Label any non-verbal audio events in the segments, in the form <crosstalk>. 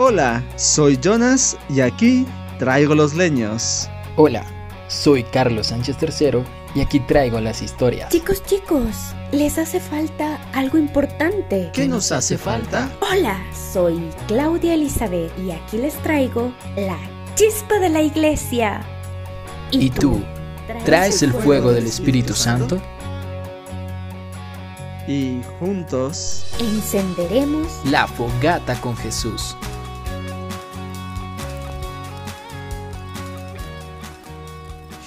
Hola, soy Jonas y aquí traigo los leños. Hola, soy Carlos Sánchez III y aquí traigo las historias. Chicos, chicos, les hace falta algo importante. ¿Qué nos hace falta? Hola, soy Claudia Elizabeth y aquí les traigo la chispa de la iglesia. ¿Y, tú? ¿Traes el fuego del Espíritu Santo? Y juntos encenderemos la fogata con Jesús.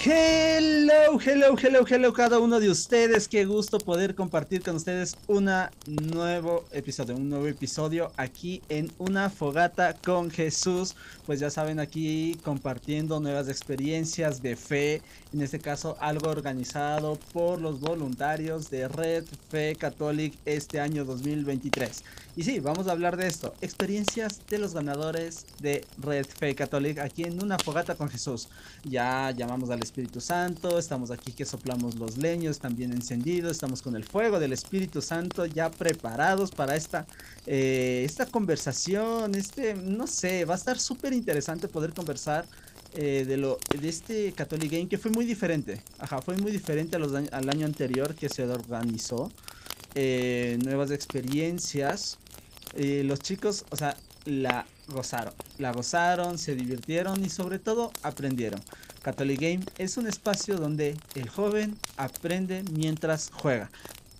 Hello, hello, hello, hello cada uno de ustedes. Qué gusto poder compartir con ustedes un nuevo episodio, un nuevo episodio aquí en Una Fogata con Jesús. Pues ya saben, aquí compartiendo nuevas experiencias de fe, en este caso algo organizado por los voluntarios de Red Fe Catholic este año 2023. Y sí, vamos a hablar de esto, experiencias de los ganadores de Red Fe Catholic aquí en Una Fogata con Jesús. Ya llamamos al Espíritu Santo, estamos aquí que soplamos los leños, también encendidos, estamos con el fuego del Espíritu Santo ya preparados para esta, eh, esta conversación, este, no sé, va a estar súper interesante poder conversar eh, de, lo, de este Catholic Game que fue muy diferente, ajá, fue muy diferente al año anterior que se organizó, eh, nuevas experiencias, los chicos, o sea, la gozaron, la gozaron, se divirtieron y sobre todo aprendieron. Catholic Game es un espacio donde el joven aprende mientras juega,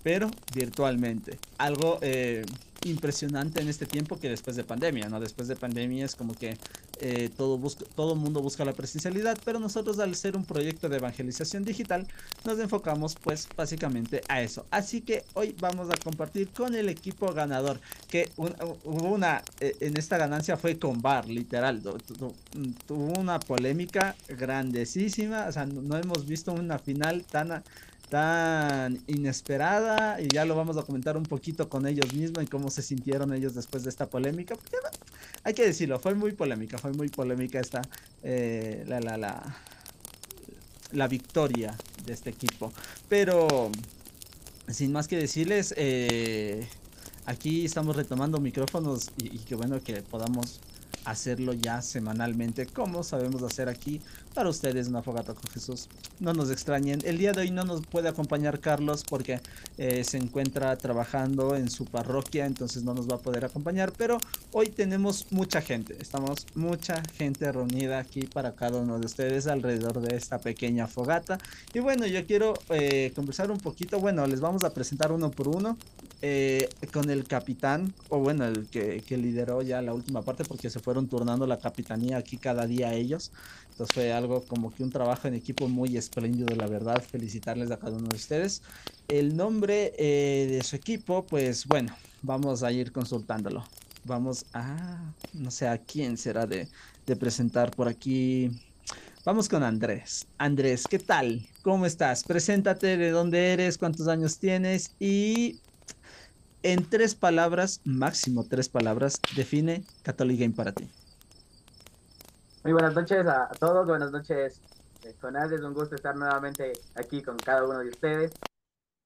pero virtualmente. Algo eh, impresionante en este tiempo que después de pandemia, ¿no? Después de pandemia es como que eh, todo busca, todo mundo busca la presencialidad, pero nosotros al ser un proyecto de evangelización digital nos enfocamos pues básicamente a eso. Así que hoy vamos a compartir con el equipo ganador, que hubo una, eh, en esta ganancia fue con Bar, literal, tuvo una polémica grandísima, o sea, no hemos visto una final tan tan inesperada y ya lo vamos a comentar un poquito con ellos mismos y cómo se sintieron ellos después de esta polémica. hay que decirlo, fue muy polémica, fue muy polémica esta eh, la, la, la, la victoria de este equipo. Pero sin más que decirles, eh, aquí estamos retomando micrófonos y, y que bueno que podamos hacerlo ya semanalmente, como sabemos hacer aquí para ustedes una fogata con Jesús. No nos extrañen, el día de hoy no nos puede acompañar Carlos porque eh, se encuentra trabajando en su parroquia, entonces no nos va a poder acompañar, pero hoy tenemos mucha gente, estamos mucha gente reunida aquí para cada uno de ustedes alrededor de esta pequeña fogata. Y bueno, yo quiero eh, conversar un poquito, bueno, les vamos a presentar uno por uno. Eh, con el capitán, o bueno, el que, lideró ya la última parte, porque se fueron turnando la capitanía aquí cada día ellos. Entonces fue algo como que un trabajo en equipo muy espléndido, la verdad. Felicitarles a cada uno de ustedes. El nombre eh, de su equipo, pues bueno, vamos a ir consultándolo. Vamos a, no sé a quién será de, de presentar por aquí. Vamos con Andrés. Andrés, ¿qué tal? ¿Cómo estás? Preséntate de dónde eres, cuántos años tienes y en tres palabras, máximo tres palabras, define Catholic Game para ti. Muy buenas noches a todos, buenas noches Jonás, es un gusto estar nuevamente aquí con cada uno de ustedes.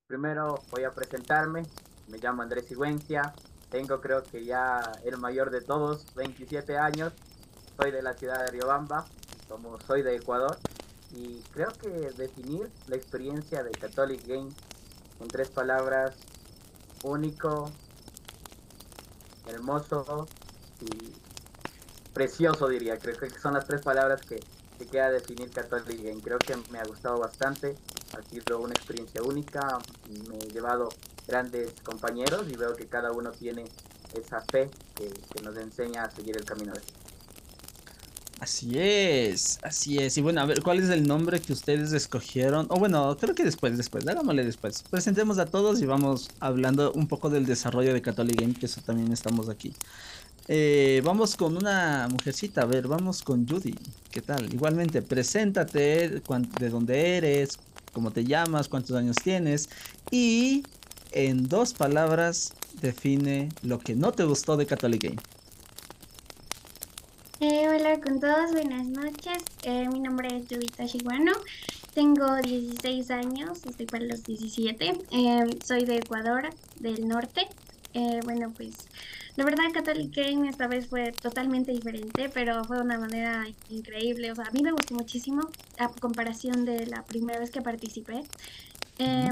Primero voy a presentarme, me llamo Andrés Sigüencia, tengo creo que ya el mayor de todos, 27 años, soy de la ciudad de Riobamba, como soy de Ecuador, y creo que definir la experiencia de Catholic Game en tres palabras único, hermoso y precioso diría. Creo que son las tres palabras que, que queda definir Catholic Game. Creo que me ha gustado bastante, ha sido una experiencia única, me he llevado grandes compañeros y veo que cada uno tiene esa fe que, nos enseña a seguir el camino de Así es, así es. Y bueno, a ver, ¿cuál es el nombre que ustedes escogieron? O bueno, creo que después, después, hagámosle después. Presentemos a todos y vamos hablando un poco del desarrollo de Catholic Game, que eso también estamos aquí. Eh, vamos con una mujercita, a ver, vamos con Judy. ¿Qué tal? Igualmente, preséntate, de dónde eres, cómo te llamas, cuántos años tienes y en dos palabras define lo que no te gustó de Catholic Game. Eh, hola con todos, buenas noches. Eh, mi nombre es Yubita Shiguano. Tengo 16 años, estoy para los 17. Eh, soy de Ecuador, del norte. Eh, bueno, pues la verdad Catholic Game esta vez fue totalmente diferente, pero fue de una manera increíble. O sea, a mí me gustó muchísimo a comparación de la primera vez que participé.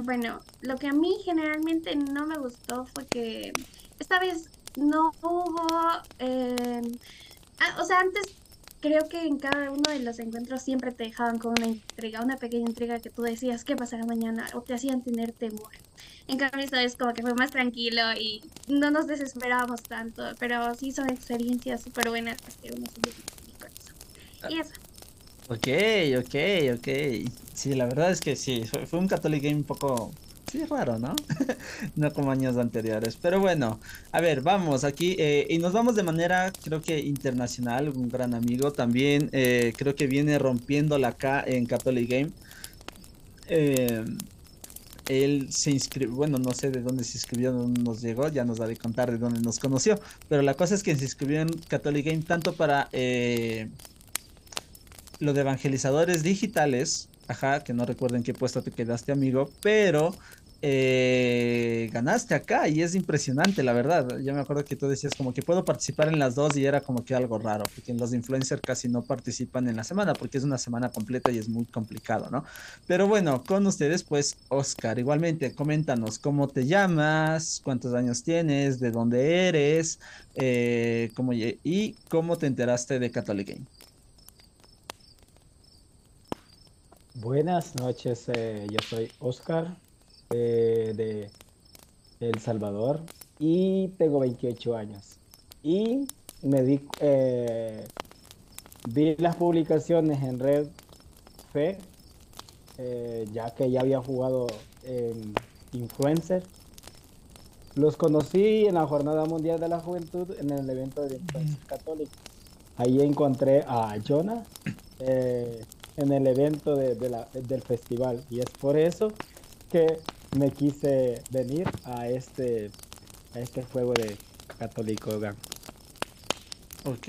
Bueno, lo que a mí generalmente no me gustó fue que esta vez no hubo... Ah, o sea, antes creo que en cada uno de los encuentros siempre te dejaban con una intriga, una pequeña intriga que tú decías qué pasará mañana o te hacían tener temor. En cambio, esta vez como que fue más tranquilo y no nos desesperábamos tanto, pero sí son experiencias súper buenas que uno se Y eso. Ok, ok, ok. Sí, la verdad es que sí, fue, un Catholic Game un poco Sí, raro, ¿no? <laughs> no como años anteriores. Pero bueno, a ver, vamos aquí. Eh, y nos vamos de manera, creo que internacional. Un gran amigo también. Eh, creo que viene rompiéndola acá en Catholic Game. Eh, él se inscribió, bueno, no sé de dónde se inscribió, dónde nos llegó, ya nos a contar de dónde nos conoció. Pero la cosa es que se inscribió en Catholic Game tanto para lo de evangelizadores digitales. Ajá, que no recuerden qué puesto te quedaste, amigo, pero eh, ganaste acá y es impresionante, la verdad. Yo me acuerdo que tú decías como que puedo participar en las dos y era como que algo raro, porque los influencers casi no participan en la semana, porque es una semana completa y es muy complicado, ¿no? Pero bueno, con ustedes, pues, Oscar, igualmente, coméntanos cómo te llamas, cuántos años tienes, de dónde eres, eh, cómo, y cómo te enteraste de Catholic Game. Buenas noches, eh, yo soy Oscar, de El Salvador y tengo 28 años. Y me di, eh, vi las publicaciones en Red Fe, eh, ya que ya había jugado en Influencer. Los conocí en la Jornada Mundial de la Juventud en el evento de Influencer Católico. Ahí encontré a Jonah eh, en el evento de, del festival y es por eso que me quise venir a este, a este juego de Católico Gang. Ok.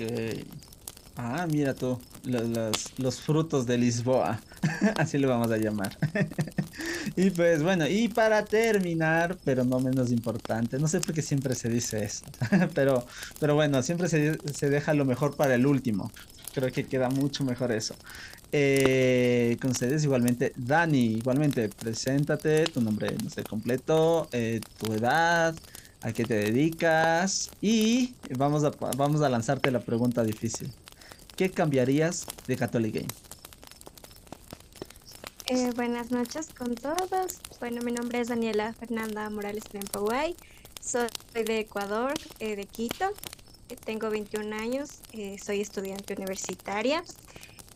Ah, mira tú, los, los, frutos de Lisboa, <laughs> así lo vamos a llamar. <laughs> y pues bueno, y para terminar, pero no menos importante, no sé por qué siempre se dice eso, <laughs> pero, pero bueno, siempre se, se deja lo mejor para el último. Creo que queda mucho mejor eso. Eh, con ustedes igualmente, Dani, igualmente, preséntate, tu nombre, no sé, completo, eh, tu edad, a qué te dedicas y vamos a, vamos a lanzarte la pregunta difícil. ¿Qué cambiarías de Catholic Game? Eh, buenas noches con todos. Bueno, mi nombre es Daniela Fernanda Morales Paguay. Soy de Ecuador, de Quito. Tengo 21 años. soy estudiante universitaria.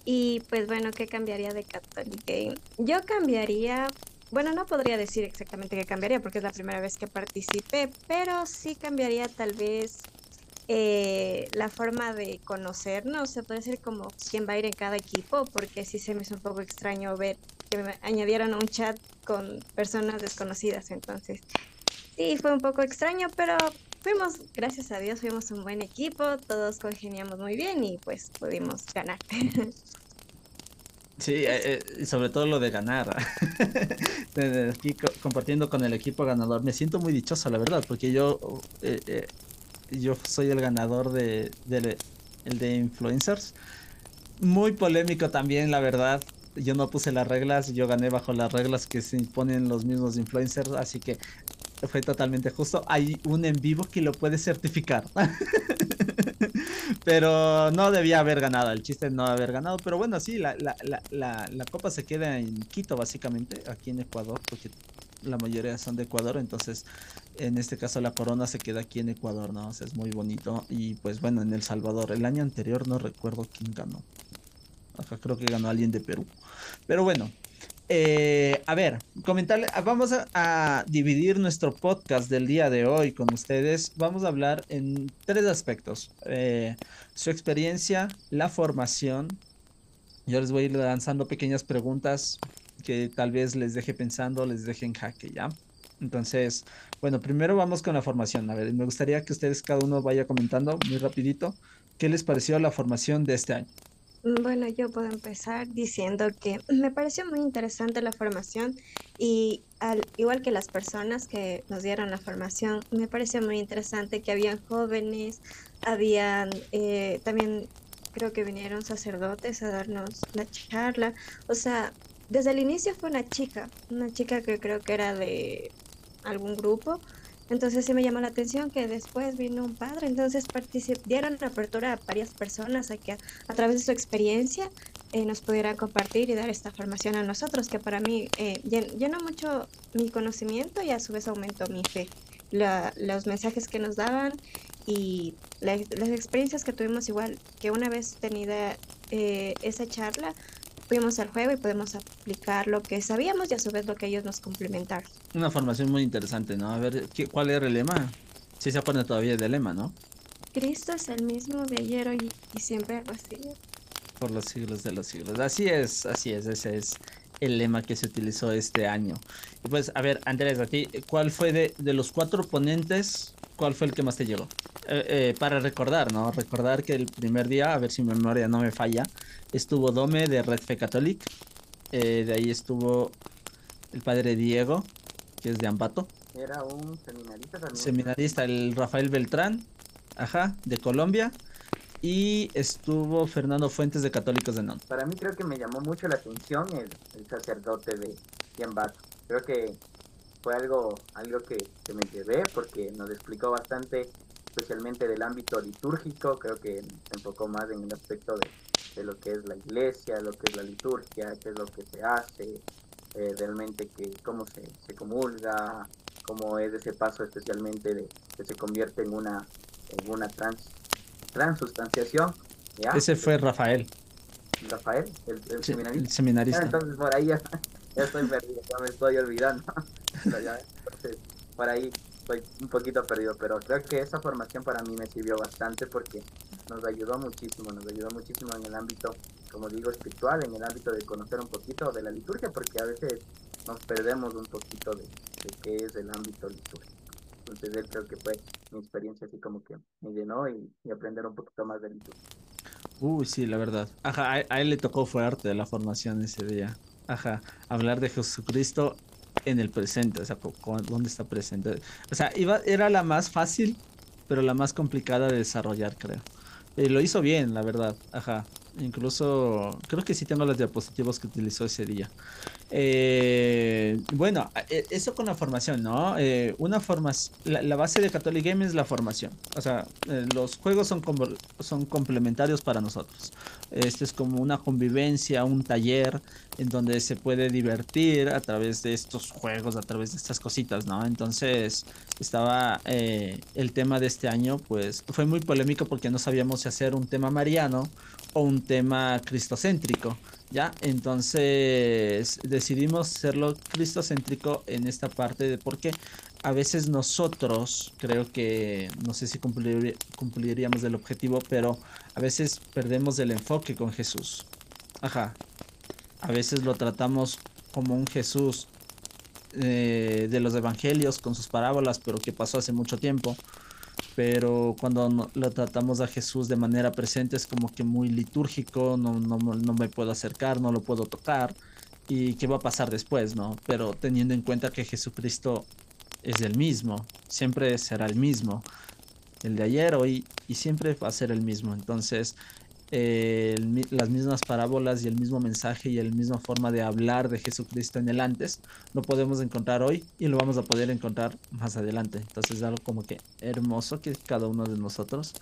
Y pues bueno, ¿qué cambiaría de Catholic Game? Yo cambiaría, bueno, no podría decir exactamente qué cambiaría porque es la primera vez que participé, pero sí cambiaría tal vez eh, la forma de conocernos, se puede decir como quién va a ir en cada equipo, porque sí se me hizo un poco extraño ver que me añadieron un chat con personas desconocidas, entonces sí, fue un poco extraño, pero fuimos, gracias a Dios, fuimos un buen equipo, todos congeniamos muy bien y pues pudimos ganar. Sí, eh, eh, sobre todo lo de ganar. <laughs> Aquí compartiendo con el equipo ganador. Me siento muy dichoso, la verdad, porque yo, eh, yo soy el ganador de, el de influencers. Muy polémico también, la verdad. Yo no puse las reglas, yo gané bajo las reglas que se imponen los mismos influencers, así que fue totalmente justo. Hay un en vivo que lo puede certificar. <laughs> pero no debía haber ganado. El chiste no haber ganado. Pero bueno, sí, la, la, la, la, copa se queda en Quito, básicamente, aquí en Ecuador, porque la mayoría son de Ecuador. Entonces, en este caso, la corona se queda aquí en Ecuador, ¿no? O sea, es muy bonito. Y pues bueno, en El Salvador. El año anterior no recuerdo quién ganó. Acá creo que ganó alguien de Perú. Pero bueno, eh, a ver, comentarle, ah, vamos a, dividir nuestro podcast del día de hoy con ustedes. Vamos a hablar en tres aspectos. Eh, su experiencia, la formación. Yo les voy a ir lanzando pequeñas preguntas que tal vez les deje pensando, les deje en jaque, ¿ya? Entonces, bueno, primero vamos con la formación. A ver, me gustaría que ustedes cada uno vaya comentando muy rapidito qué les pareció la formación de este año. Bueno, yo puedo empezar diciendo que me pareció muy interesante la formación y al igual que las personas que nos dieron la formación, me pareció muy interesante que habían jóvenes, habían eh, también creo que vinieron sacerdotes a darnos la charla. O sea, desde el inicio fue una chica, una chica que creo que era de algún grupo. Entonces sí me llamó la atención que después vino un padre, entonces dieron apertura a varias personas a que a, través de su experiencia eh, nos pudieran compartir y dar esta formación a nosotros, que para mí eh, llen- llenó mucho mi conocimiento y a su vez aumentó mi fe. La- los mensajes que nos daban y la las experiencias que tuvimos igual, que una vez tenida eh, esa charla, fuimos al juego y podemos aplicar lo que sabíamos y a su vez lo que ellos nos complementaron. Una formación muy interesante, ¿no? A ver, ¿qué, ¿cuál era el lema? Sí se acuerdan todavía del lema, ¿no? Cristo es el mismo de ayer, hoy y siempre algo así. Por los siglos de los siglos. Así es, así es, ese es el lema que se utilizó este año. Y pues, a ver, Andrés, a ti, ¿cuál fue de, de los cuatro ponentes, cuál fue el que más te llegó? Eh, eh, para recordar, ¿no? Recordar que el primer día, a ver si mi memoria no me falla, estuvo Dome de Red Fe Catholic, eh, de ahí estuvo el padre Diego, que es de Ambato, Era un seminarista también. seminarista, el Rafael Beltrán, ajá, de Colombia, y estuvo Fernando Fuentes de Católicos de Non. Para mí creo que me llamó mucho la atención el, el sacerdote de Yambato. Creo que fue algo, algo que, que me llevé porque nos explicó bastante, especialmente del ámbito litúrgico. Creo que se enfocó más en el aspecto de, de lo que es la iglesia, lo que es la liturgia, qué es lo que se hace, eh, realmente que cómo se, se comulga, cómo es ese paso especialmente de que se convierte en una, en una trans, transustanciación. ¿ya? Ese fue Rafael, Rafael, el, el sí, seminarista. el Ah, entonces por ahí ya, ya estoy perdido, ya me estoy olvidando. <laughs> Entonces, por ahí estoy un poquito perdido, pero creo que esa formación para mí me sirvió bastante porque nos ayudó muchísimo, nos ayudó muchísimo en el ámbito, como digo, espiritual, en el ámbito de conocer un poquito de la liturgia, porque a veces nos perdemos un poquito de, de qué es el ámbito litúrgico. Entonces creo que fue mi experiencia así como que me llenó y, y aprender un poquito más de liturgia. Uy, sí, la verdad. Ajá, a, a él le tocó fuerte la formación ese día. Ajá, hablar de Jesucristo en el presente, o sea, ¿dónde está presente? O sea, iba, era la más fácil, pero la más complicada de desarrollar, creo. Eh, lo hizo bien, la verdad. Ajá. Incluso creo que sí tengo los diapositivos que utilizó ese día. Eh, bueno, eh, eso con la formación, ¿no? Eh, una formación, la, base de Catholic Game es la formación. O sea, eh, los juegos son, son complementarios para nosotros. Este es como una convivencia, un taller en donde se puede divertir a través de estos juegos, a través de estas cositas, ¿no? Entonces, estaba eh, el tema de este año, pues fue muy polémico porque no sabíamos si hacer un tema mariano o un tema cristocéntrico. ¿Ya? Entonces decidimos hacerlo cristocéntrico en esta parte de porque a veces nosotros creo que no sé si cumplir- cumpliríamos el objetivo, pero a veces perdemos el enfoque con Jesús. Ajá. A veces lo tratamos como un Jesús eh, de los evangelios con sus parábolas, pero que pasó hace mucho tiempo. Pero cuando lo tratamos a Jesús de manera presente es como que muy litúrgico, no, no, no me puedo acercar, no lo puedo tocar. ¿Y qué va a pasar después, no? Pero teniendo en cuenta que Jesucristo es el mismo, siempre será el mismo, el de ayer, hoy y siempre va a ser el mismo. Entonces, eh, las mismas parábolas y el mismo mensaje y la misma forma de hablar de Jesucristo en el antes lo podemos encontrar hoy y lo vamos a poder encontrar más adelante. Entonces es algo como que hermoso que cada uno de nosotros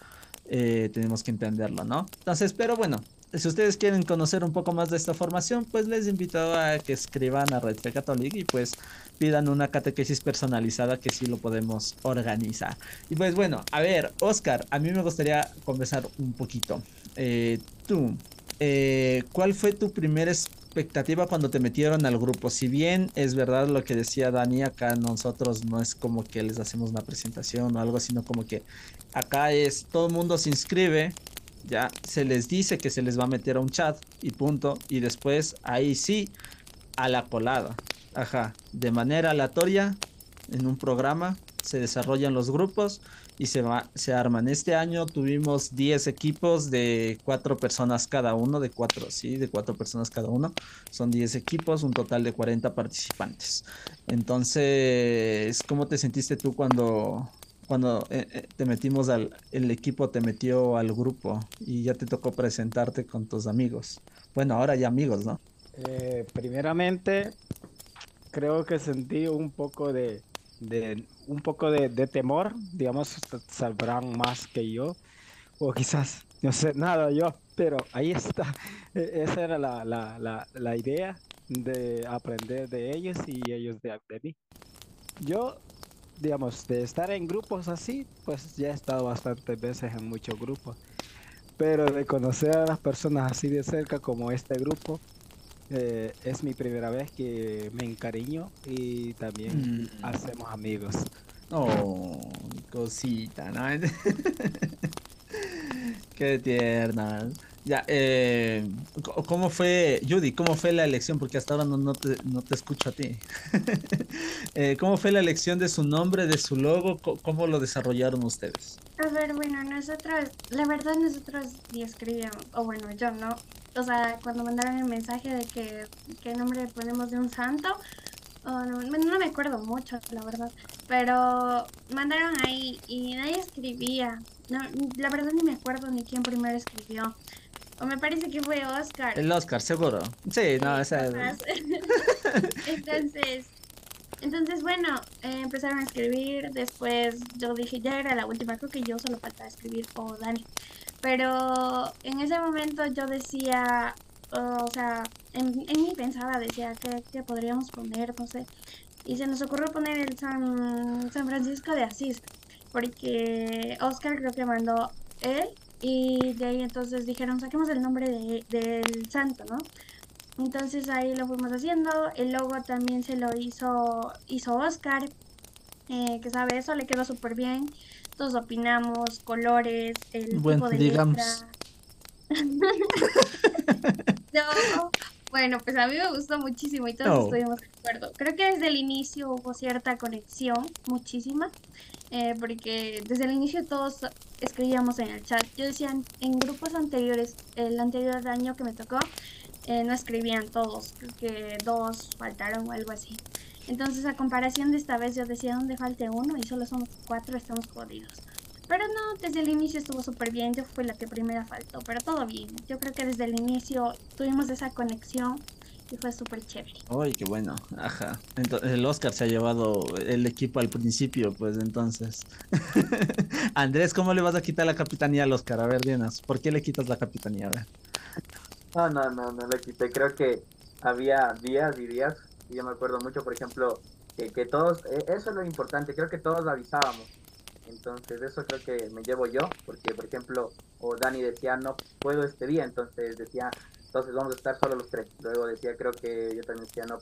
eh, tenemos que entenderlo, ¿no? Entonces, pero bueno, si ustedes quieren conocer un poco más de esta formación, pues les invito a que escriban a Red Fe y pues pidan una catequesis personalizada que sí lo podemos organizar. Y pues bueno, a ver, Oscar, a mí me gustaría conversar un poquito. Eh, tú, eh, ¿cuál fue tu primera expectativa cuando te metieron al grupo? Si bien es verdad lo que decía Dani, acá nosotros no es como que les hacemos una presentación o algo, sino como que acá es todo el mundo se inscribe, ya se les dice que se les va a meter a un chat y punto, y después ahí sí a la colada. Ajá, de manera aleatoria en un programa se desarrollan los grupos y se, va, se arman. Este año tuvimos 10 equipos de 4 personas cada uno, de 4, sí, de 4 personas cada uno. Son 10 equipos, un total de 40 participantes. Entonces, ¿cómo te sentiste tú cuando, cuando eh, eh, te metimos al, el equipo te metió al grupo y ya te tocó presentarte con tus amigos? Bueno, ahora ya amigos, ¿no? Eh, primeramente, creo que sentí un poco de, de un poco de, de temor, digamos, sabrán más que yo, o quizás no sé nada yo, pero ahí está, E- esa era la, la, la, la idea de aprender de ellos y ellos de, de mí. Yo, digamos, de estar en grupos así, pues ya he estado bastantes veces en muchos grupos, pero de conocer a las personas así de cerca como este grupo, eh, es mi primera vez que me encariño y también Mm. hacemos amigos. Oh, cosita, ¿no? <laughs> Qué tierna. Ya, eh, ¿cómo fue, Judy, cómo fue la elección? Porque hasta ahora no, no te, no te escucho a ti. <laughs> Eh, ¿cómo fue la elección de su nombre, de su logo? ¿Cómo lo desarrollaron ustedes? A ver, bueno, nosotros, la verdad nosotros ni escribíamos, o bueno, yo no. O sea, cuando mandaron el mensaje de que qué nombre le ponemos de un santo, o no, me acuerdo mucho, la verdad, pero mandaron ahí y nadie escribía. No, la verdad ni me acuerdo ni quién primero escribió. O me parece que fue Oscar. El Oscar, seguro. Sí, no, esa Ajá. <laughs> Entonces, entonces bueno, eh, empezaron a escribir, después yo dije, ya era la última, creo que yo solo faltaba escribir o Dani. Pero en ese momento yo decía, o sea, en, en mí pensaba, decía, ¿qué, qué podríamos poner? No sé. Y se nos ocurrió poner el San, San Francisco de Asís, porque Oscar creo que mandó él, y de ahí entonces dijeron, saquemos el nombre de, del santo, ¿no? Entonces ahí lo fuimos haciendo. El logo también se lo hizo, hizo Oscar, eh, que sabe eso, le quedó súper bien. Todos opinamos, colores, el Bueno, tipo de digamos. letra. <laughs> No, bueno, pues a mí me gustó muchísimo y todos Oh. estuvimos de acuerdo. Creo que desde el inicio hubo cierta conexión, muchísima, eh, porque desde el inicio todos escribíamos en el chat. Yo decía en- en grupos anteriores, el anterior año que me tocó, eh, no escribían todos, creo que dos faltaron o algo así. Entonces, a comparación de esta vez, yo decía, ¿dónde falte uno? Y solo somos cuatro, estamos jodidos. Pero no, desde el inicio estuvo súper bien, yo fui la que primera faltó, pero todo bien. Yo creo que desde el inicio tuvimos esa conexión y fue súper chévere. Ay, qué bueno. Ajá. Entonces, el Oscar se ha llevado el equipo al principio, pues entonces. <laughs> Andrés, ¿cómo le vas a quitar la capitanía al Oscar? A ver, dinos, ¿por qué le quitas la capitanía? A ver. No, no, no, no lo quité. Creo que había días y días. Y yo me acuerdo mucho, por ejemplo, que, que todos, eh, eso es lo importante, creo que todos avisábamos. Entonces, eso creo que me llevo yo, porque, por ejemplo, o Dani decía, no puedo este día, entonces decía, entonces vamos a estar solo los tres. Luego decía, creo que yo también decía, no,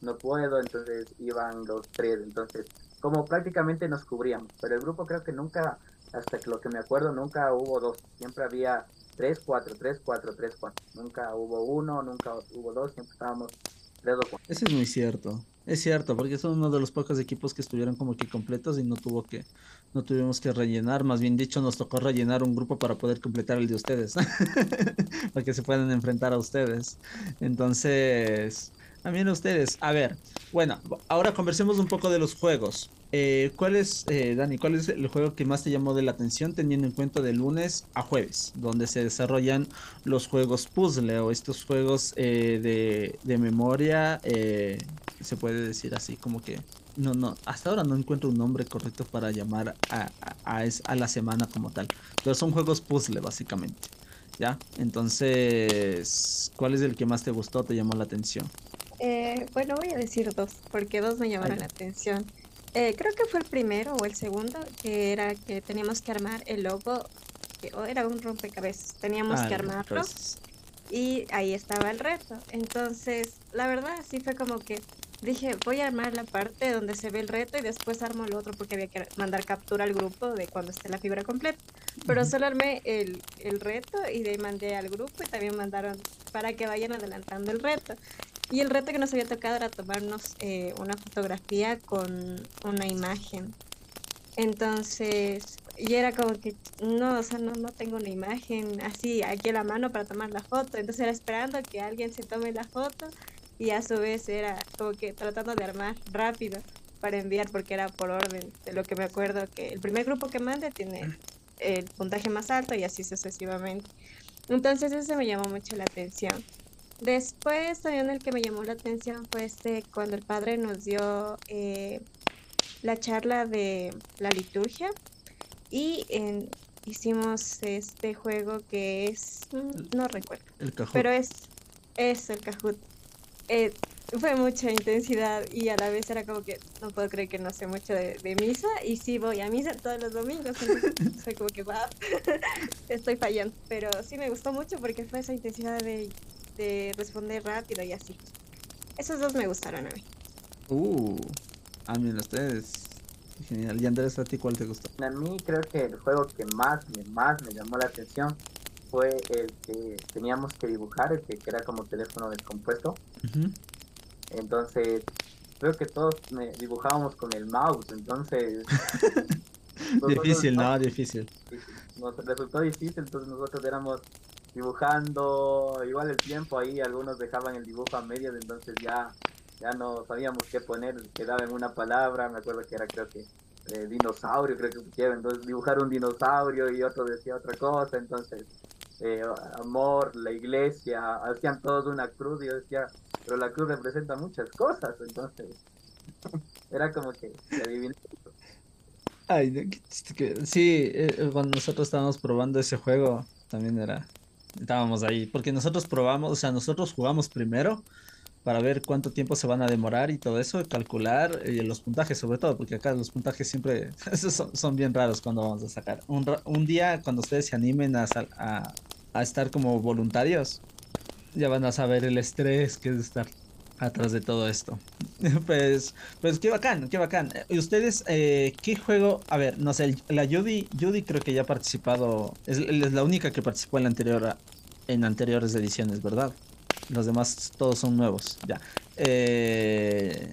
no puedo, entonces iban los tres. Entonces, como prácticamente nos cubríamos. Pero el grupo creo que nunca, hasta que lo que me acuerdo, nunca hubo dos. Siempre había tres, cuatro, tres, cuatro, tres, cuatro. Nunca hubo uno, nunca hubo dos, siempre estábamos. Eso es muy cierto. Es cierto, porque son uno de los pocos equipos que estuvieron como que completos y no tuvo que, no tuvimos que rellenar. Más bien dicho, nos tocó rellenar un grupo para poder completar el de ustedes. <laughs> para que se puedan enfrentar a ustedes. Entonces, también ustedes. A ver, bueno, ahora conversemos un poco de los juegos. Eh, ¿cuál es, eh, Dani, cuál es el juego que más te llamó de la atención teniendo en cuenta de lunes a jueves, donde se desarrollan los juegos puzzle o estos juegos eh, de, de memoria, eh, se puede decir así, como que no, no, hasta ahora no encuentro un nombre correcto para llamar a, a, a es- a la semana como tal, pero son juegos puzzle básicamente, ¿ya? Entonces, ¿cuál es el que más te gustó, te llamó la atención? Eh, bueno, voy a decir dos, porque dos me llamaron Ay. la atención. Eh, creo que fue el primero o el segundo, que era que teníamos que armar el logo, que o era un rompecabezas, teníamos Ah, que armarlo y ahí estaba el reto. Entonces, la verdad sí fue como que dije, voy a armar la parte donde se ve el reto y después armo el otro porque había que mandar captura al grupo de cuando esté la fibra completa. Pero solo armé el, el reto y de ahí mandé al grupo y también mandaron para que vayan adelantando el reto. Y el reto que nos había tocado era tomarnos eh, una fotografía con una imagen. Entonces, y era como que, no, o sea, no, no tengo una imagen así aquí a la mano para tomar la foto. Entonces era esperando que alguien se tome la foto y a su vez era como que tratando de armar rápido para enviar porque era por orden. De lo que me acuerdo que el primer grupo que mande tiene el puntaje más alto y así sucesivamente. Entonces eso me llamó mucho la atención. Después también el que me llamó la atención fue este cuando el padre nos dio eh, la charla de la liturgia y hicimos este juego que es, mm, no recuerdo, El pero es, es el Kahoot. Eh, fue mucha intensidad y a la vez era como que no puedo creer que no sé mucho de, misa y sí voy a misa todos los domingos. soy <laughs> como que, wow, <laughs> estoy fallando. Pero sí me gustó mucho porque fue esa intensidad de, de responder rápido y así. Esos dos me gustaron a mí. Uh, a mí ustedes. Genial. ¿Y Andrés, a ti cuál te gustó? A mí creo que el juego que más, más me llamó la atención fue el que teníamos que dibujar, el que era como teléfono descompuesto. Entonces, creo que todos dibujábamos con el mouse, entonces... <laughs> difícil, no, difícil. Nos resultó difícil, entonces nosotros éramos dibujando, igual el tiempo ahí, algunos dejaban el dibujo a medias, entonces ya, ya no sabíamos qué poner, quedaba en una palabra, me acuerdo que era creo que eh, dinosaurio, creo que pusieron, entonces dibujar un dinosaurio y otro decía otra cosa, entonces eh, amor, la iglesia, hacían todos una cruz y yo decía, pero la cruz representa muchas cosas, entonces <laughs> era como que adiviné. Ay, sí, eh, cuando nosotros estábamos probando ese juego, también era, estábamos ahí, porque nosotros probamos, o sea, nosotros jugamos primero para ver cuánto tiempo se van a demorar y todo eso, calcular y los puntajes sobre todo, porque acá los puntajes siempre <laughs> son, son bien raros cuando vamos a sacar. Un, un día cuando ustedes se animen a, a, a estar como voluntarios, ya van a saber el estrés que es estar atrás de todo esto. <laughs> pues, pues qué bacán, qué bacán. ¿Y ustedes eh, qué juego? A ver, no sé, la Judy, Judy creo que ya ha participado, es, la única que participó en la anterior, en anteriores ediciones, ¿verdad? Los demás todos son nuevos, ya. Eh,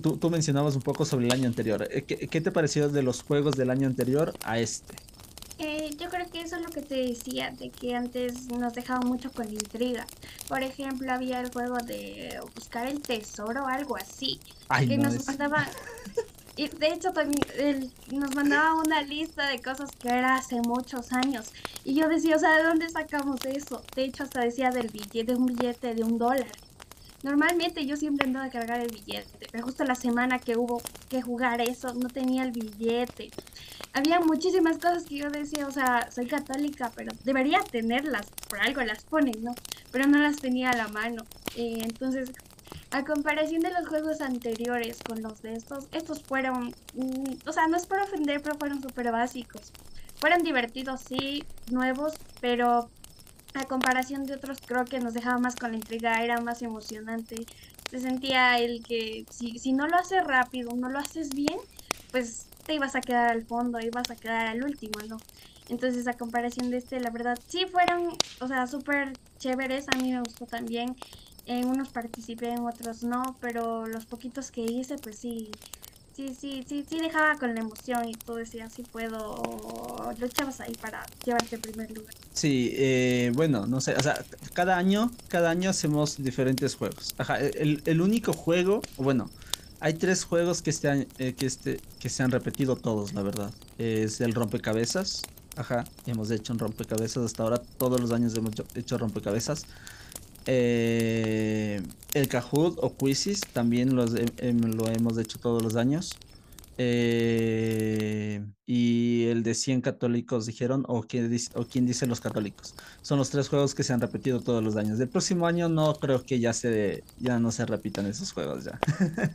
tú, mencionabas un poco sobre el año anterior. Eh, ¿Qué, ¿Qué te pareció de los juegos del año anterior a este? Eh, yo creo que eso es lo que te decía, de que antes nos dejaba mucho con intriga. Por ejemplo, había el juego de buscar el tesoro o algo así. que nos mandaba... <laughs> Y de hecho también nos mandaba una lista de cosas que era hace muchos años. Y yo decía, o sea, ¿de dónde sacamos eso? De hecho, hasta decía del billete, de un billete de un dólar. Normalmente yo siempre ando a cargar el billete, pero justo la semana que hubo que jugar eso, no tenía el billete había muchísimas cosas que yo decía, o sea, soy católica, pero debería tenerlas, por algo las ponen, ¿no? Pero no las tenía a la mano. Eh, entonces, a comparación de los juegos anteriores con los de estos, estos fueron, mm, o sea, no es por ofender, pero fueron súper básicos. Fueron divertidos, sí, nuevos, pero a comparación de otros creo que nos dejaba más con la intriga, era más emocionante. Se sentía el que si, si no lo haces rápido, no lo haces bien, pues te ibas a quedar al fondo, ibas a quedar al último, ¿no? Entonces, a comparación de este, la verdad, sí fueron, o sea, súper chéveres. A mí me gustó también. En unos participé, en otros no, pero los poquitos que hice, pues sí, sí, sí, sí, sí dejaba con la emoción y tú decías, sí puedo, lo echabas ahí para llevarte el primer lugar. Sí, eh, bueno, no sé, o sea, cada año, cada año hacemos diferentes juegos. Ajá, el, el único juego, bueno, hay tres juegos que, este que, este, que se han repetido todos, la verdad. Es el rompecabezas. Ajá, hemos hecho un rompecabezas hasta ahora. Todos los años hemos hecho rompecabezas. Eh, el Kahoot o Quizzes también los, lo hemos hecho todos los años. Eh, y el de 100 católicos dijeron, o, quién dice, o quién dice los católicos. Son los tres juegos que se han repetido todos los años. Del próximo año no creo que ya se ya no se repitan esos juegos ya.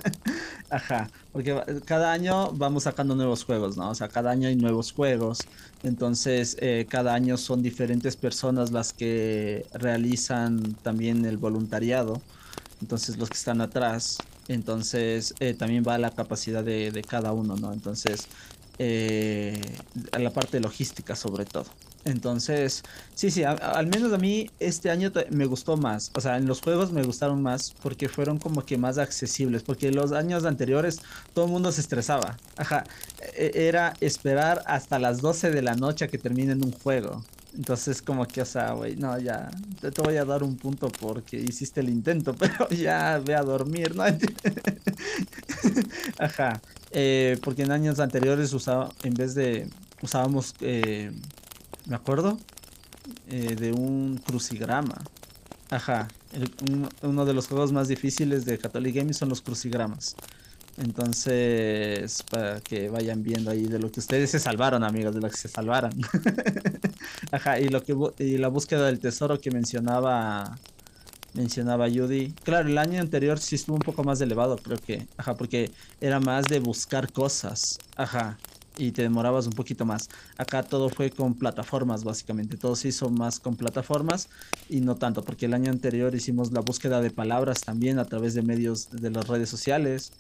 <laughs> Ajá, porque cada año vamos sacando nuevos juegos, ¿no? O sea, cada año hay nuevos juegos. Entonces, eh, cada año son diferentes personas las que realizan también el voluntariado. Entonces, los que están atrás entonces, eh, también va la capacidad de, cada uno, ¿no? Entonces, eh, a la parte logística sobre todo. Entonces, sí, sí, al menos a mí este año me gustó más. O sea, en los juegos me gustaron más porque fueron como que más accesibles. Porque los años anteriores todo el mundo se estresaba. Ajá, e- era esperar hasta las 12 de la noche a que terminen un juego. Entonces, como que, o sea, güey, no, ya, te, voy a dar un punto porque hiciste el intento, <laughs> pero ya ve a dormir, ¿no? <laughs> Ajá, eh, porque en años anteriores usaba, en vez de, usábamos, eh, me acuerdo, eh, de un crucigrama. Ajá, el- un- uno de los juegos más difíciles de Catholic Gaming son los crucigramas. Entonces, para que vayan viendo ahí de lo que ustedes se salvaron, amigos, de lo que se salvaron. <laughs> Ajá, y lo que y la búsqueda del tesoro que mencionaba mencionaba Judy. Claro, el año anterior sí estuvo un poco más elevado, creo que. Ajá, porque era más de buscar cosas. Ajá. Y te demorabas un poquito más. Acá todo fue con plataformas, básicamente. Todo se hizo más con plataformas y no tanto, porque el año anterior hicimos la búsqueda de palabras también a través de medios de las redes sociales.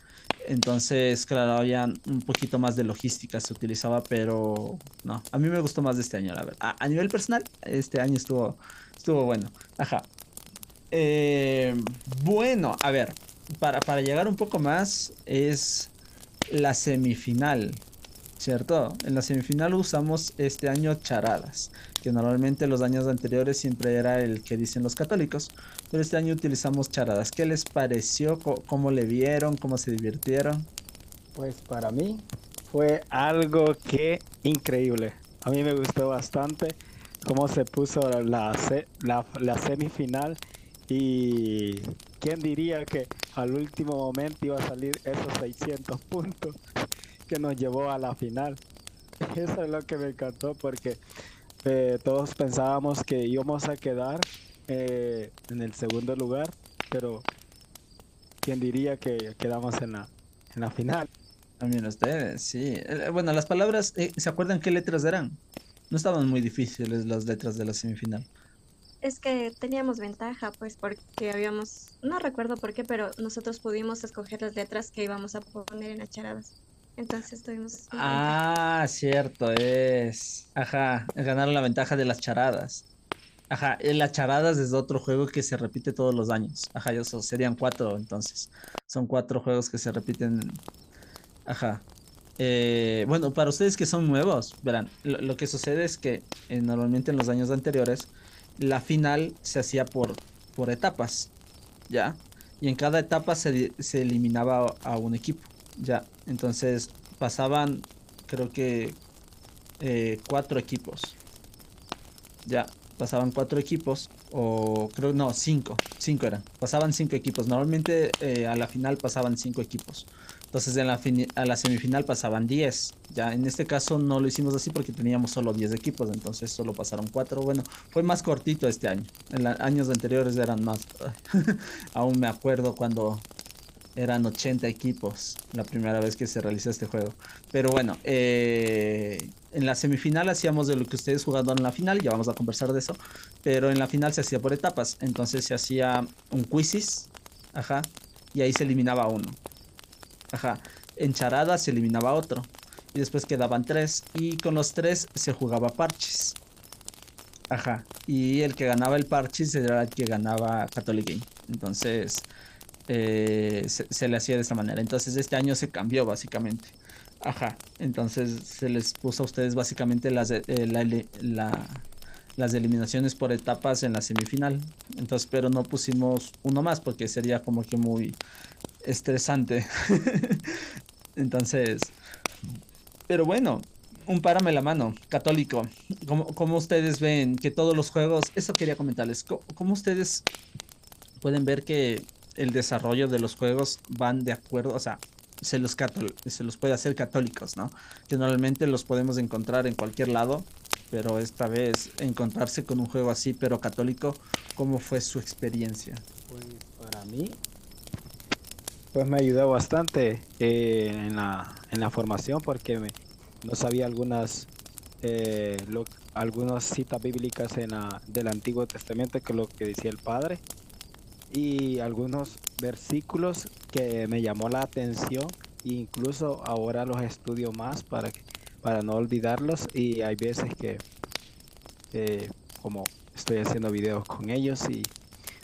Entonces, claro, había un poquito más de logística se utilizaba, pero no, a mí me gustó más de este año, la verdad. A, nivel personal, este año estuvo, estuvo bueno. Ajá. Eh, bueno, a ver, para, para llegar un poco más es la semifinal, ¿cierto? En la semifinal usamos este año charadas, que normalmente los años anteriores siempre era el que dicen los católicos, pero este año utilizamos charadas. ¿Qué les pareció? ¿Cómo le vieron? ¿Cómo se divirtieron? Pues para mí fue algo que increíble. A mí me gustó bastante cómo se puso la, la semifinal y quién diría que al último momento iba a salir esos 600 puntos que nos llevó a la final. <laughs> Eso es lo que me encantó porque eh, todos pensábamos que íbamos a quedar eh, en el segundo lugar, pero quién diría que quedamos en la, en la final. También ustedes, sí. Eh, Bueno, las palabras, eh, ¿se acuerdan qué letras eran? No estaban muy difíciles las letras de la semifinal. Es que teníamos ventaja, pues, porque habíamos, no recuerdo por qué, pero nosotros pudimos escoger las letras que íbamos a poner en las charadas. Entonces tuvimos. Ah, cierto, es. Ajá, ganaron la ventaja de las charadas. Ajá, eh, las charadas es otro juego que se repite todos los años. Ajá, eso serían cuatro entonces. Son cuatro juegos que se repiten. Ajá. Eh, bueno, para ustedes que son nuevos, verán, lo, que sucede es que eh, normalmente en los años anteriores la final se hacía por, por etapas, ¿ya? Y en cada etapa se, se eliminaba a, a un equipo, ¿ya? Entonces pasaban, creo que, eh, cuatro equipos, ¿ya? Pasaban cuatro equipos, o creo, no, cinco, cinco eran, pasaban cinco equipos. Normalmente eh, a la final pasaban cinco equipos. Entonces en la a la semifinal pasaban 10. Ya en este caso no lo hicimos así porque teníamos solo 10 equipos, entonces solo pasaron 4. Bueno, fue más cortito este año. En años anteriores eran más. <laughs> Aún me acuerdo cuando eran 80 equipos la primera vez que se realizó este juego. Pero bueno, eh, en la semifinal hacíamos de lo que ustedes jugaron en la final, ya vamos a conversar de eso. Pero en la final se hacía por etapas, entonces se hacía un quizzes, ajá, y ahí se eliminaba uno. Ajá. En charada se eliminaba otro. Y después quedaban tres. Y con los tres se jugaba parches. Ajá. Y el que ganaba el parches era el que ganaba Catholic Game. Entonces eh, se, le hacía de esta manera. Entonces este año se cambió básicamente. Ajá. Entonces se les puso a ustedes básicamente las, eh, las eliminaciones por etapas en la semifinal. Entonces, pero no pusimos uno más porque sería como que muy estresante. <laughs> Entonces, pero bueno, un párame la mano, católico. Como, como ustedes ven que todos los juegos, eso quería comentarles, co- ¿cómo ustedes pueden ver que el desarrollo de los juegos van de acuerdo, o sea, se los, se los puede hacer católicos, ¿no? Que normalmente los podemos encontrar en cualquier lado, pero esta vez encontrarse con un juego así, pero católico, ¿cómo fue su experiencia? Pues para mí, pues me ayudó bastante eh, en la, en la formación porque me- no sabía algunas, eh, lo- algunas citas bíblicas en la- del Antiguo Testamento que lo que decía el Padre y algunos versículos que me llamó la atención e incluso ahora los estudio más para para no olvidarlos y hay veces que eh, como estoy haciendo videos con ellos y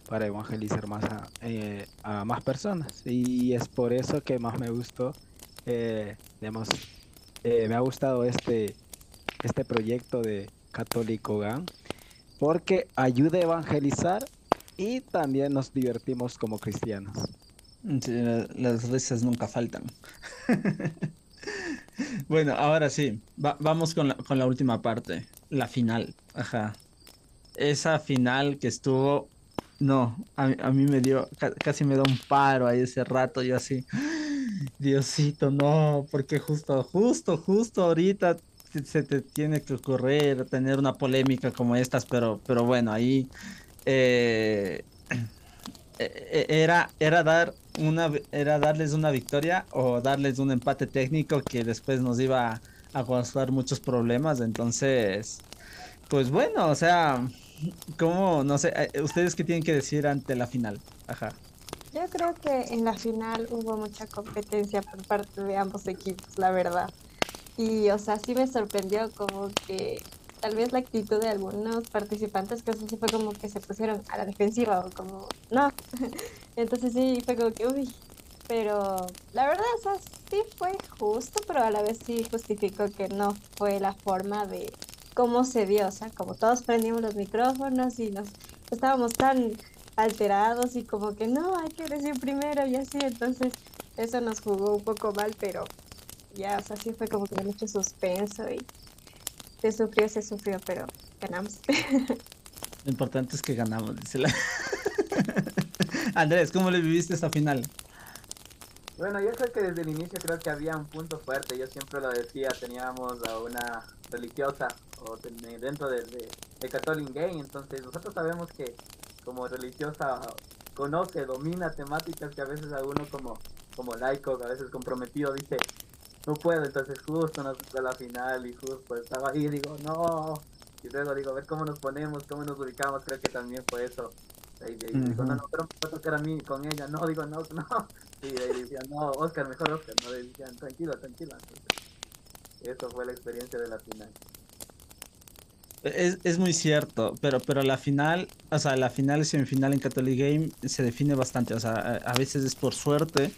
para evangelizar más a, eh, a más personas. Y es por eso que más me gustó, eh, eh, me ha gustado este, este proyecto de Católico GAN, porque ayuda a evangelizar y también nos divertimos como cristianos. Sí, la- las risas nunca faltan. <laughs> Bueno, ahora sí, va- vamos con la, con la última parte, la final. Ajá. Esa final que estuvo, no, a, a mí me dio, ca- casi me da un paro ahí ese rato, yo así, <gasps> Diosito, no, porque justo, justo, justo ahorita se te tiene que ocurrir tener una polémica como estas, pero, pero bueno, ahí eh, e- e- era, era dar una, era darles una victoria o darles un empate técnico que después nos iba a, a causar muchos problemas. Entonces, pues bueno, o sea, ¿cómo? No sé, eh, ¿ustedes qué tienen que decir ante la final? Ajá. Yo creo que en la final hubo mucha competencia por parte de ambos equipos, la verdad. Y, o sea, sí me sorprendió como que tal vez la actitud de algunos participantes, que sí fue como que se pusieron a la defensiva o como, no. <laughs> Entonces sí, fue como que, uy. Pero la verdad, o sea, sí fue justo, pero a la vez sí justificó que no fue la forma de cómo se dio. O sea, como todos prendimos los micrófonos y nos estábamos tan alterados y como que no, hay que decir primero y así, entonces eso nos jugó un poco mal, pero ya, o sea, sí fue como que mucho suspenso y se sufrió, se sufrió, pero ganamos. <laughs> Lo importante es que ganamos, dice la... <laughs> Andrés, ¿cómo le viviste esta final? Bueno, yo creo que desde el inicio creo que había un punto fuerte. Yo siempre lo decía, teníamos a una religiosa o dentro de, de, de Catholic Game. Entonces nosotros sabemos que como religiosa conoce, domina temáticas que a veces a uno como, como laico, a veces comprometido, dice, no puedo. Entonces justo nos fue la final y justo estaba ahí y digo, no. Y luego digo, a ver cómo nos ponemos, cómo nos ubicamos. Creo que también fue eso. Y, y digo, no, no, pero me va a tocar a mí con ella. No, digo, no, no. Y ahí decían, no, Oscar, mejor Oscar. No, le decían, tranquilo, tranquilo. Entonces, eso fue la experiencia de la final. Es, es muy cierto, pero, pero la final, o sea, la final y semifinal en Catholic Game se define bastante, o sea, a, a veces es por suerte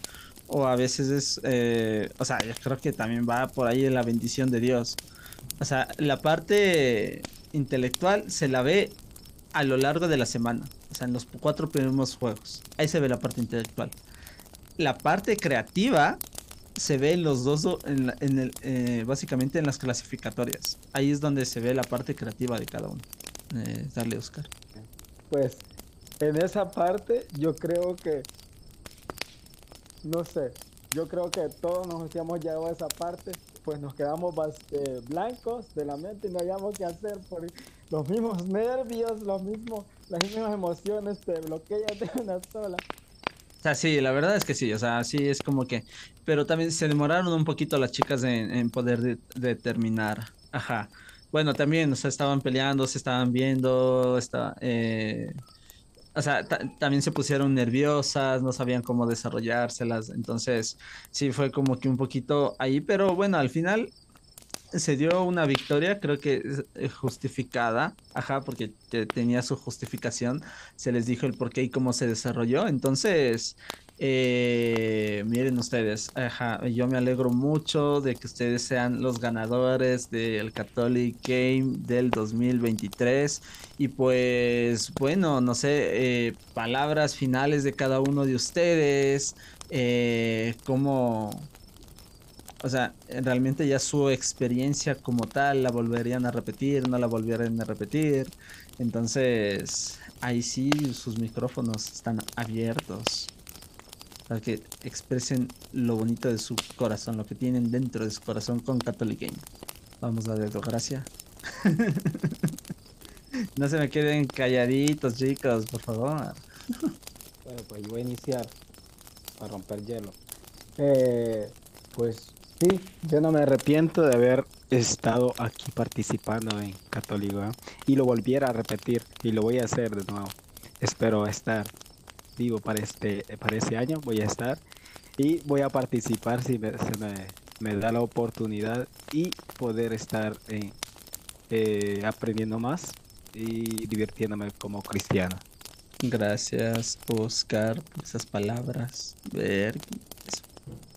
o a veces es, eh, o sea, yo creo que también va por ahí la bendición de Dios. O sea, la parte intelectual se la ve a lo largo de la semana, o sea, en los cuatro primeros juegos, ahí se ve la parte intelectual. La parte creativa se ve en los dos, do- en, en el, eh, básicamente en las clasificatorias. Ahí es donde se ve la parte creativa de cada uno. Eh, dale, Oscar. Pues en esa parte yo creo que, no sé, yo creo que todos nos hemos llegado a esa parte, pues nos quedamos eh, blancos de la mente y no hayamos qué hacer por los mismos nervios, los mismos, las mismas emociones te bloquean de una sola. O sea, sí, la verdad es que sí, o sea, sí es como que, pero también se demoraron un poquito las chicas en, en poder de- determinar, ajá. Bueno, también, o sea, estaban peleando, se estaban viendo, está, eh, o sea, ta- también se pusieron nerviosas, no sabían cómo desarrollárselas, entonces sí fue como que un poquito ahí, pero bueno, al final se dio una victoria, creo que eh, justificada, ajá, porque te- tenía su justificación, se les dijo el por qué y cómo se desarrolló, entonces, eh, miren ustedes, ajá, yo me alegro mucho de que ustedes sean los ganadores del Catholic Game del 2023 y pues, bueno, no sé, eh, palabras finales de cada uno de ustedes, eh, cómo... O sea, realmente ya su experiencia como tal la volverían a repetir, no la volverían a repetir. Entonces, ahí sí sus micrófonos están abiertos para que expresen lo bonito de su corazón, lo que tienen dentro de su corazón con Catholic Game. Vamos a darle gracia. <laughs> no se me queden calladitos, chicos, por favor. <laughs> Bueno, pues yo voy a iniciar a romper hielo. Eh, pues sí, yo no me arrepiento de haber estado aquí participando en Católico y lo volviera a repetir y lo voy a hacer de nuevo. Espero estar vivo para este para ese año, voy a estar y voy a participar si me, se me, me da la oportunidad y poder estar en, eh, aprendiendo más y divirtiéndome como cristiano. Gracias, Oscar, por esas palabras. Ver.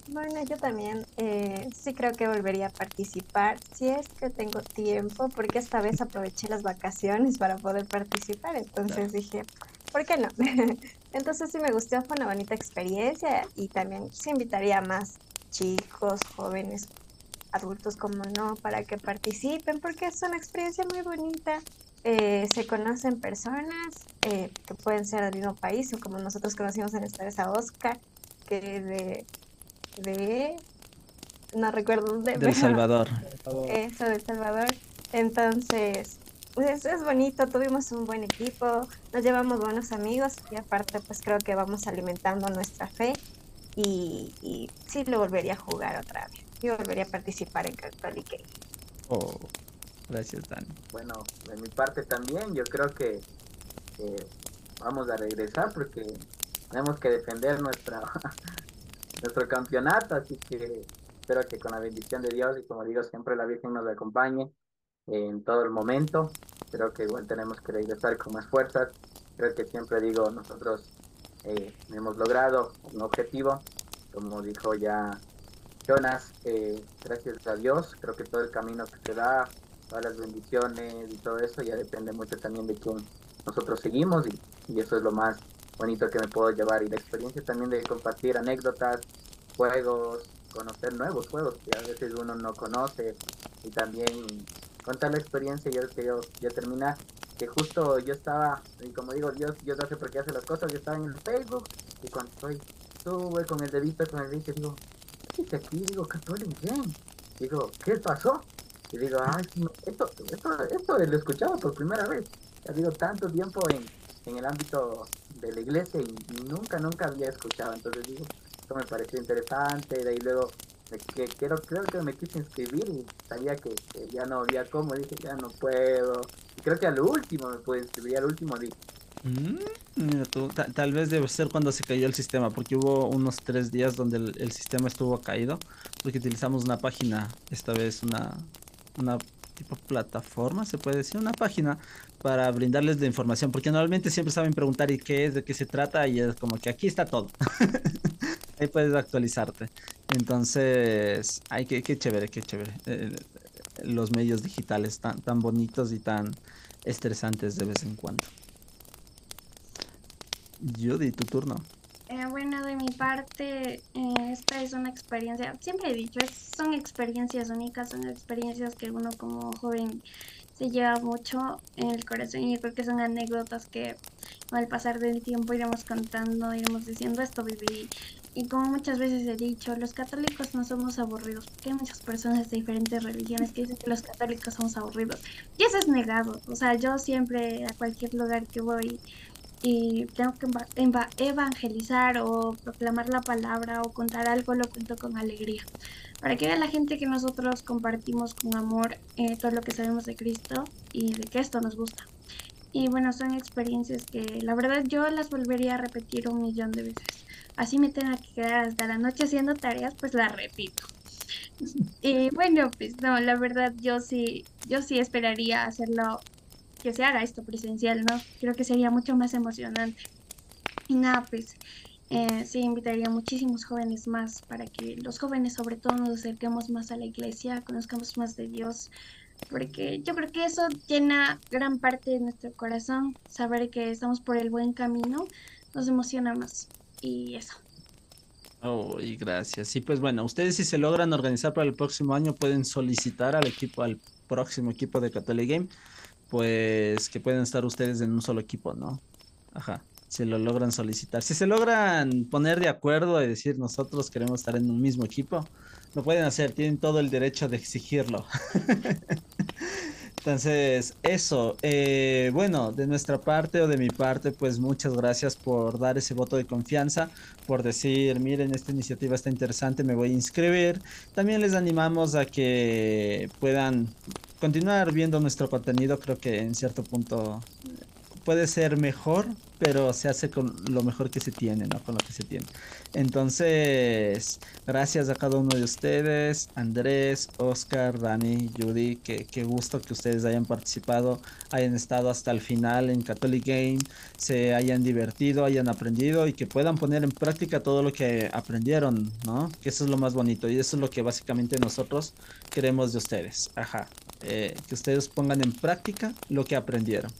Bueno, yo también eh, sí creo que volvería a participar, si es que tengo tiempo, porque esta vez aproveché las vacaciones para poder participar, entonces dije, ¿por qué no? <laughs> entonces sí me gustó, fue una bonita experiencia y también sí invitaría a más chicos, jóvenes, adultos como no, para que participen, porque es una experiencia muy bonita. Eh, se conocen personas eh, que pueden ser del mismo país, o como nosotros conocimos en esta vez a Oscar, que de de no recuerdo dónde. Del <laughs> Salvador. Eso, del Salvador. Entonces, pues es bonito, tuvimos un buen equipo, nos llevamos buenos amigos y aparte pues creo que vamos alimentando nuestra fe y, y sí lo volvería a jugar otra vez. Yo volvería a participar en Catholic Oh, gracias Dani. Bueno, de mi parte también, yo creo que vamos a regresar porque tenemos que defender nuestra <laughs> nuestro campeonato, así que espero que con la bendición de Dios y como digo, siempre la Virgen nos acompañe en todo el momento. Creo que igual tenemos que regresar con más fuerzas. Creo que siempre digo, nosotros eh, hemos logrado un objetivo, como dijo ya Jonas, eh, gracias a Dios, creo que todo el camino que se da, todas las bendiciones y todo eso ya depende mucho también de quién nosotros seguimos y, y eso es lo más bonito que me puedo llevar y la experiencia también de compartir anécdotas, juegos, conocer nuevos juegos que a veces uno no conoce y también contar la experiencia. Yo quiero ya terminar que justo yo estaba, y como digo, Dios, Dios hace porque hace las cosas, yo estaba en el Facebook y cuando estoy, sube con el dedito, con el dedito, digo, ¿qué aquí? Digo, Catholic ¿qué pasó? Y digo, ay, esto, esto, esto lo escuchaba por primera vez. Ya digo, tanto tiempo en, en el ámbito de la iglesia y, nunca, nunca había escuchado. Entonces digo, esto me pareció interesante. De ahí luego que quiero, creo que me quise inscribir y sabía que, ya no había cómo. Dije, ya no puedo. Y creo que al último me pude inscribir. Al último dije. Mm, tal vez debe ser cuando se cayó el sistema, porque hubo unos tres días donde el, sistema estuvo caído, porque utilizamos una página, esta vez una, una tipo plataforma, se puede decir, una página para brindarles de información, porque normalmente siempre saben preguntar y qué es, de qué se trata, y es como que aquí está todo. <laughs> Ahí puedes actualizarte. Entonces, ay, qué, qué chévere, qué chévere. Eh, los medios digitales tan, tan bonitos y tan estresantes de vez en cuando. Judy, tu turno. Eh, bueno, de mi parte, eh, esta es una experiencia, siempre he dicho, son experiencias únicas, son experiencias que uno como joven se lleva mucho en el corazón y yo creo que son anécdotas que al pasar del tiempo iremos contando, iremos diciendo esto viví. Y como muchas veces he dicho, los católicos no somos aburridos, porque hay muchas personas de diferentes religiones que dicen que los católicos somos aburridos. Y eso es negado. O sea, yo siempre a cualquier lugar que voy y tengo que evangelizar o proclamar la palabra o contar algo, lo cuento con alegría. Para que vea la gente que nosotros compartimos con amor eh, todo lo que sabemos de Cristo y de que esto nos gusta. Y bueno, son experiencias que la verdad yo las volvería a repetir un millón de veces. Así me tenga que quedar hasta la noche haciendo tareas, pues las repito. Y bueno, pues no, la verdad yo sí, yo sí esperaría hacerlo que se haga esto presencial, ¿no? Creo que sería mucho más emocionante. Y nada, pues eh, sí invitaría a muchísimos jóvenes más para que los jóvenes sobre todo nos acerquemos más a la iglesia, conozcamos más de Dios, porque yo creo que eso llena gran parte de nuestro corazón, saber que estamos por el buen camino, nos emociona más. Y eso. Oh, y gracias. Sí, pues bueno, ustedes si se logran organizar para el próximo año pueden solicitar al equipo, al próximo equipo de Catholic Game pues que pueden estar ustedes en un solo equipo, ¿no? Ajá, si lo logran solicitar. Si se logran poner de acuerdo y decir nosotros queremos estar en un mismo equipo, lo pueden hacer, tienen todo el derecho de exigirlo. <laughs> Entonces, eso, eh, bueno, de nuestra parte o de mi parte, pues muchas gracias por dar ese voto de confianza, por decir, miren, esta iniciativa está interesante, me voy a inscribir. También les animamos a que puedan continuar viendo nuestro contenido, creo que en cierto punto puede ser mejor, pero se hace con lo mejor que se tiene, ¿no? Con lo que se tiene. Entonces, gracias a cada uno de ustedes, Andrés, Oscar, Dani, Judy, qué, qué gusto que ustedes hayan participado, hayan estado hasta el final en Catholic Game, se hayan divertido, hayan aprendido y que puedan poner en práctica todo lo que aprendieron, ¿no? Que eso es lo más bonito y eso es lo que básicamente nosotros queremos de ustedes. Ajá. Eh, que ustedes pongan en práctica lo que aprendieron.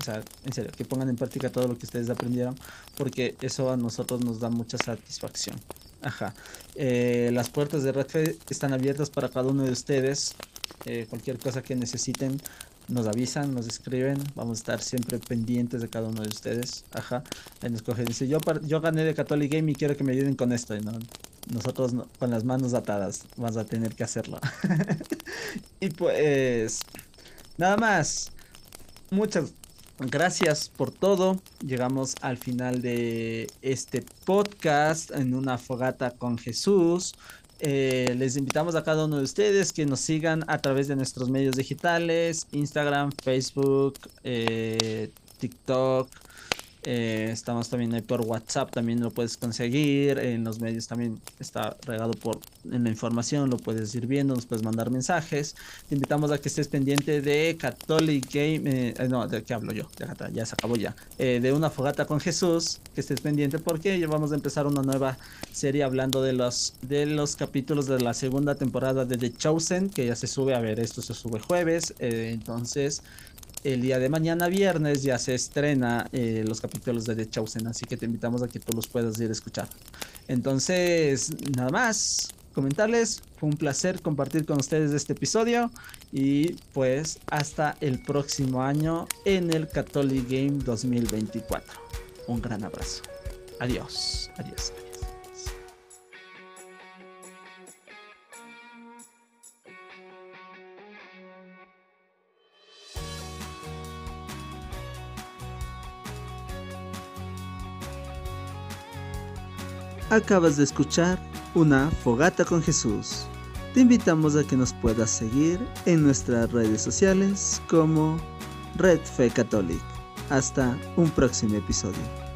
O sea, en serio, que pongan en práctica todo lo que ustedes aprendieron, porque eso a nosotros nos da mucha satisfacción. Ajá. Eh, las puertas de Redfed están abiertas para cada uno de ustedes. Eh, cualquier cosa que necesiten, nos avisan, nos escriben. Vamos a estar siempre pendientes de cada uno de ustedes. Ajá. Ahí nos cogen. Dice, yo, yo gané de Catholic Game y quiero que me ayuden con esto. ¿no? Nosotros con las manos atadas vamos a tener que hacerlo. <laughs> y pues, nada más. Muchas gracias por todo. Llegamos al final de este podcast en una fogata con Jesús. Eh, les invitamos a cada uno de ustedes que nos sigan a través de nuestros medios digitales, Instagram, Facebook, eh, TikTok, eh, estamos también ahí por WhatsApp, también lo puedes conseguir. En los medios también está regado por en la información, lo puedes ir viendo, nos puedes mandar mensajes. Te invitamos a que estés pendiente de Catholic Game. Eh, eh, no, ¿de qué hablo yo? Ya, se acabó ya. de una fogata con Jesús, que estés pendiente porque ya vamos a empezar una nueva serie hablando de los, de los capítulos de la segunda temporada de The Chosen, que ya se sube. A ver, esto se sube jueves. entonces el día de mañana viernes ya se estrena eh, los capítulos de The Chosen, así que te invitamos a que tú los puedas ir a escuchar. Entonces, nada más, comentarles, fue un placer compartir con ustedes este episodio y pues hasta el próximo año en el Catholic Game 2024. Un gran abrazo. Adiós, adiós. Acabas de escuchar una fogata con Jesús. Te invitamos a que nos puedas seguir en nuestras redes sociales como Red Fe Catholic. Hasta un próximo episodio.